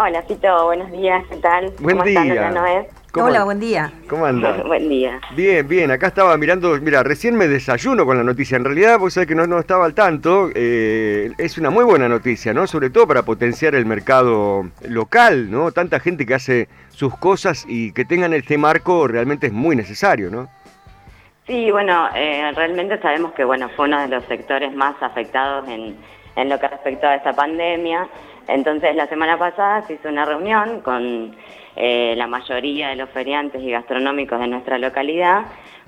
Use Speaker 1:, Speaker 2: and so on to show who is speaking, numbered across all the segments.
Speaker 1: Hola, Fito, buenos días, ¿qué tal?
Speaker 2: Buen
Speaker 1: ¿Cómo
Speaker 2: día.
Speaker 1: están, Noé?
Speaker 2: ¿Cómo
Speaker 3: Hola, buen día.
Speaker 2: ¿Cómo anda?
Speaker 1: Buen día.
Speaker 2: Bien, bien, acá estaba mirando, mira, recién me desayuno con la noticia, en realidad, vos sabés que no, no estaba al tanto, eh, es una muy buena noticia, ¿no? Sobre todo para potenciar el mercado local, ¿no? Tanta gente que hace sus cosas y que tengan este marco realmente es muy necesario, ¿no?
Speaker 1: Sí, bueno, eh, realmente sabemos que bueno fue uno de los sectores más afectados en, en lo que respecta a esta pandemia. Entonces, la semana pasada se hizo una reunión con eh, la mayoría de los feriantes y gastronómicos de nuestra localidad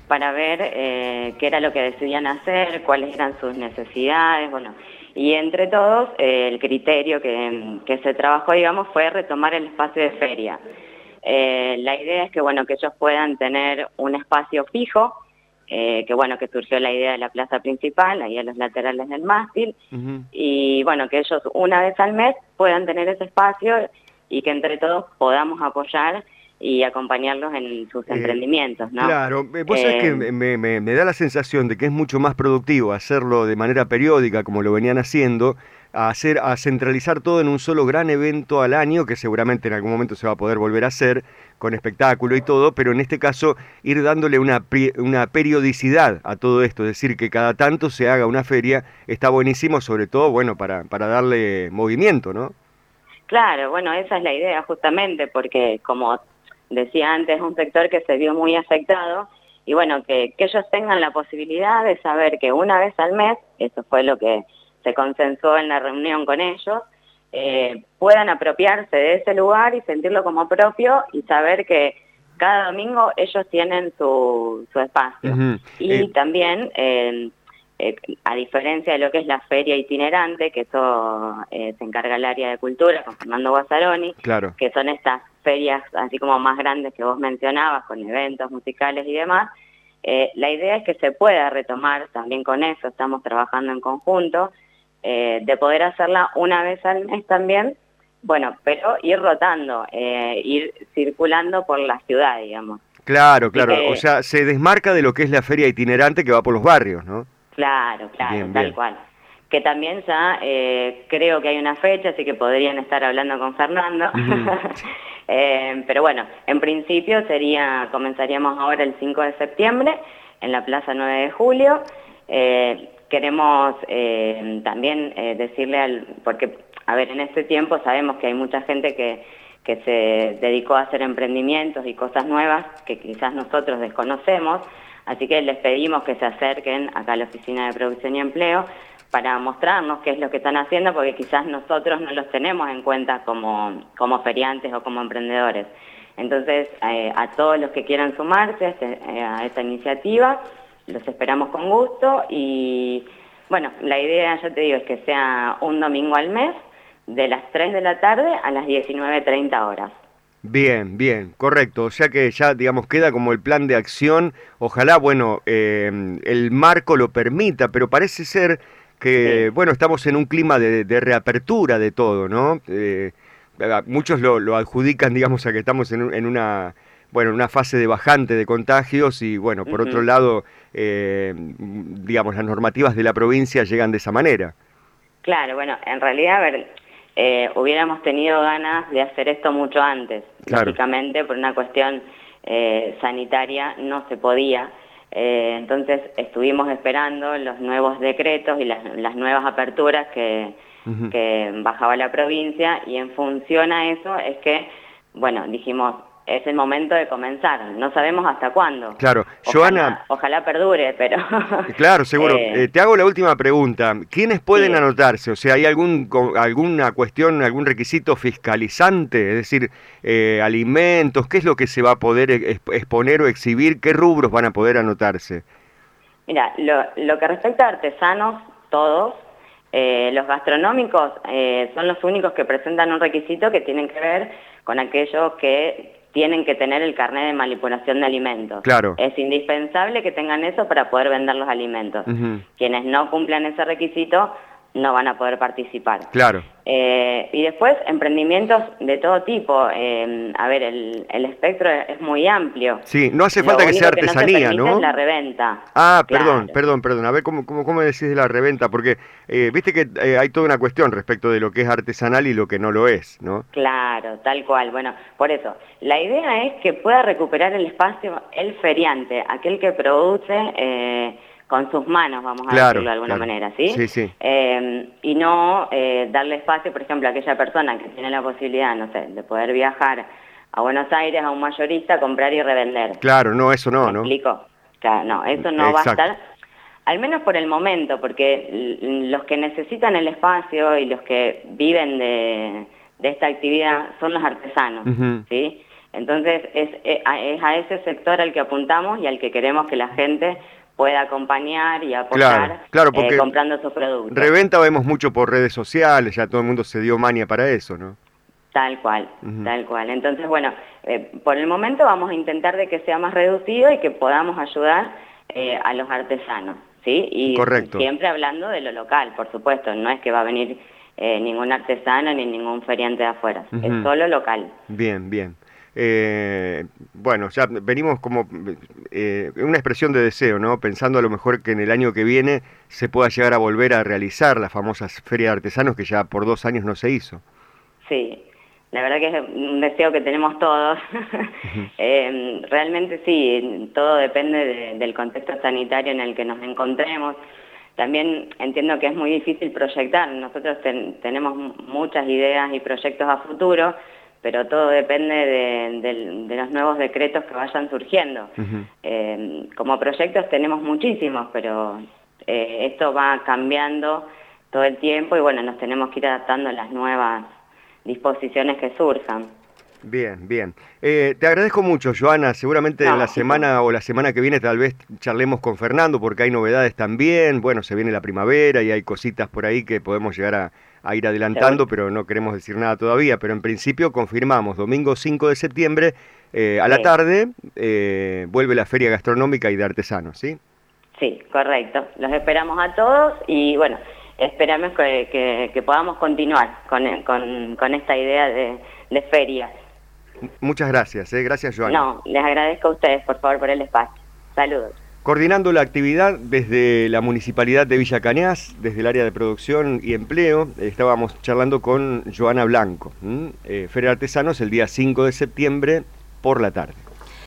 Speaker 1: para ver eh, qué era lo que decidían hacer, cuáles eran sus necesidades, bueno, y entre todos eh, el criterio que, que se trabajó, digamos, fue retomar el espacio de feria. La idea es que, bueno, que ellos puedan tener un espacio fijo, eh, que bueno, que surgió la idea de la plaza principal, ahí a los laterales del mástil, y bueno, que ellos una vez al mes puedan tener ese espacio y que entre todos podamos apoyar y acompañarlos en sus
Speaker 2: Eh,
Speaker 1: emprendimientos, ¿no?
Speaker 2: Claro, eh, vos sabés que
Speaker 1: Eh,
Speaker 2: me, me- me da la sensación de que es mucho más productivo hacerlo de manera periódica, como lo venían haciendo, a, hacer, a centralizar todo en un solo gran evento al año, que seguramente en algún momento se va a poder volver a hacer, con espectáculo y todo, pero en este caso ir dándole una, una periodicidad a todo esto, es decir, que cada tanto se haga una feria, está buenísimo, sobre todo, bueno, para, para darle movimiento, ¿no?
Speaker 1: Claro, bueno, esa es la idea justamente, porque como decía antes, es un sector que se vio muy afectado y bueno, que, que ellos tengan la posibilidad de saber que una vez al mes, eso fue lo que se consensuó en la reunión con ellos, eh, puedan apropiarse de ese lugar y sentirlo como propio y saber que cada domingo ellos tienen su, su espacio. Y
Speaker 2: Eh,
Speaker 1: también, eh, a diferencia de lo que es la feria itinerante, que eso se encarga el área de cultura con Fernando Guazzaroni,
Speaker 2: claro.
Speaker 1: que son estas ferias así como más grandes que vos mencionabas, con eventos musicales y demás, eh, la idea es que se pueda retomar también con eso, estamos trabajando en conjunto, eh, de poder hacerla una vez al mes también, bueno, pero ir rotando, eh, ir circulando por la ciudad, digamos.
Speaker 2: Claro, claro.
Speaker 1: que-
Speaker 2: O sea, se desmarca de lo que es la feria itinerante que va por los barrios, ¿no?
Speaker 1: Claro, claro,
Speaker 2: Bien,
Speaker 1: tal
Speaker 2: bien.
Speaker 1: cual. Que también ya creo que hay una fecha, así que podrían estar hablando con Fernando. Eh, pero bueno, en principio sería, comenzaríamos ahora el 5 de septiembre en la Plaza 9 de Julio. Eh, queremos eh, también decirle al, porque, a ver, en este tiempo sabemos que hay mucha gente que, que se dedicó a hacer emprendimientos y cosas nuevas que quizás nosotros desconocemos, así que les pedimos que se acerquen acá a la Oficina de Producción y Empleo para mostrarnos qué es lo que están haciendo, porque quizás nosotros no los tenemos en cuenta como, como feriantes o como emprendedores. Entonces, eh, a todos los que quieran sumarse a, este- eh, a esta iniciativa, los esperamos con gusto y, bueno, la idea, ya te digo, es que sea un domingo al mes, de las 3 de la tarde a las 19.30 horas.
Speaker 2: Bien, bien, correcto. O sea que ya, digamos, queda como el plan de acción. Ojalá, bueno, eh, el marco lo permita, pero parece ser que,
Speaker 1: Sí.
Speaker 2: bueno, estamos en un clima de, de reapertura de todo, ¿no? Eh, muchos lo, lo adjudican, digamos, a que estamos en, en una, bueno, en una fase de bajante de contagios y, bueno, por otro lado, eh, digamos, las normativas de la provincia llegan de esa manera.
Speaker 1: Claro, bueno, en realidad, a ver, eh, hubiéramos tenido ganas de hacer esto mucho antes.
Speaker 2: Claro.
Speaker 1: Lógicamente, por una cuestión eh, sanitaria no se podía. Eh, entonces estuvimos esperando los nuevos decretos y las, las nuevas aperturas que, que bajaba la provincia y en función a eso es que, bueno, dijimos, es el momento de comenzar. No sabemos hasta cuándo.
Speaker 2: Claro,
Speaker 1: Ojalá-
Speaker 2: Joana,
Speaker 1: Ojalá perdure, pero...
Speaker 2: Claro, seguro.
Speaker 1: Eh,
Speaker 2: Eh, te hago la última pregunta. ¿Quiénes pueden
Speaker 1: Sí.
Speaker 2: anotarse? O sea, ¿hay algún alguna cuestión, algún requisito fiscalizante? Es decir, eh, alimentos, ¿qué es lo que se va a poder ex- exponer o exhibir? ¿Qué rubros van a poder anotarse?
Speaker 1: Mira, lo, lo que respecta a artesanos, todos, eh, los gastronómicos eh, son los únicos que presentan un requisito que tienen que ver con aquellos que tienen que tener el carnet de manipulación de alimentos.
Speaker 2: Claro.
Speaker 1: Es indispensable que tengan eso para poder vender los alimentos. Quienes no cumplan ese requisito no van a poder participar.
Speaker 2: Claro.
Speaker 1: Eh, y después, emprendimientos de todo tipo. Eh, a ver, el, espectro es muy amplio.
Speaker 2: Sí, no hace falta que sea artesanía, ¿no?
Speaker 1: Es la reventa.
Speaker 2: Ah, perdón, perdón, perdón. A ver, ¿cómo, cómo, cómo decís de la reventa? Porque eh, viste que hay toda una cuestión respecto de lo que es artesanal y lo que no lo es, ¿no?
Speaker 1: Claro, tal cual. Bueno, por eso, la idea es que pueda recuperar el espacio el feriante, aquel que produce con sus manos, vamos a decirlo de alguna manera, ¿sí?
Speaker 2: Sí, sí.
Speaker 1: Eh, y no eh, darle espacio, por ejemplo, a aquella persona que tiene la posibilidad, no sé, de poder viajar a Buenos Aires a un mayorista, comprar y revender.
Speaker 2: Claro, no, eso no, ¿no?
Speaker 1: explico? Claro, no, eso no va a estar, al menos por el momento, porque los que necesitan el espacio y los que viven de, esta actividad son los artesanos, ¿sí? Entonces es, eh, es a ese sector al que apuntamos y al que queremos que la gente pueda acompañar y apoyar
Speaker 2: claro, eh,
Speaker 1: comprando sus productos.
Speaker 2: Reventa vemos mucho por redes sociales, ya todo el mundo se dio mania para eso, ¿no?
Speaker 1: Tal cual, tal cual. Entonces, bueno, eh, por el momento vamos a intentar de que sea más reducido y que podamos ayudar eh, a los artesanos, ¿sí? Y
Speaker 2: Correcto.
Speaker 1: siempre hablando de lo local, por supuesto, no es que va a venir ningún artesano ni ningún feriante de afuera, es solo local.
Speaker 2: Bien, bien. Eh, bueno, ya venimos como eh, una expresión de deseo, ¿no? Pensando a lo mejor que en el año que viene se pueda llegar a volver a realizar la famosa Feria de Artesanos que ya por dos años no se hizo.
Speaker 1: Sí, la verdad que es un deseo que tenemos todos. Eh, realmente sí, todo depende del contexto sanitario en el que nos encontremos. También entiendo que es muy difícil proyectar. Nosotros tenemos muchas ideas y proyectos a futuro, pero todo depende de, los nuevos decretos que vayan surgiendo. Eh, como proyectos tenemos muchísimos, pero eh, esto va cambiando todo el tiempo y bueno, nos tenemos que ir adaptando a las nuevas disposiciones que surjan.
Speaker 2: Bien, bien. Eh, te agradezco mucho, Joana. Seguramente en la semana o la semana que viene tal vez charlemos con Fernando porque hay novedades también. Bueno, se viene la primavera y hay cositas por ahí que podemos llegar a, a ir adelantando, pero no queremos decir nada todavía. Pero en principio confirmamos, domingo 5 de septiembre, eh, a la tarde, eh, vuelve la Feria Gastronómica y de Artesanos, ¿sí?
Speaker 1: Sí, correcto. Los esperamos a todos y bueno, esperamos que, podamos continuar con, con, esta idea de, de feria.
Speaker 2: Muchas gracias, ¿eh? gracias Joana.
Speaker 1: No, les agradezco a ustedes, por favor, por el espacio. Saludos.
Speaker 2: Coordinando la actividad desde la Municipalidad de Villa Cañas, desde el área de producción y empleo, estábamos charlando con Joana Blanco, eh, Feria Artesanos, el día 5 de septiembre por la tarde.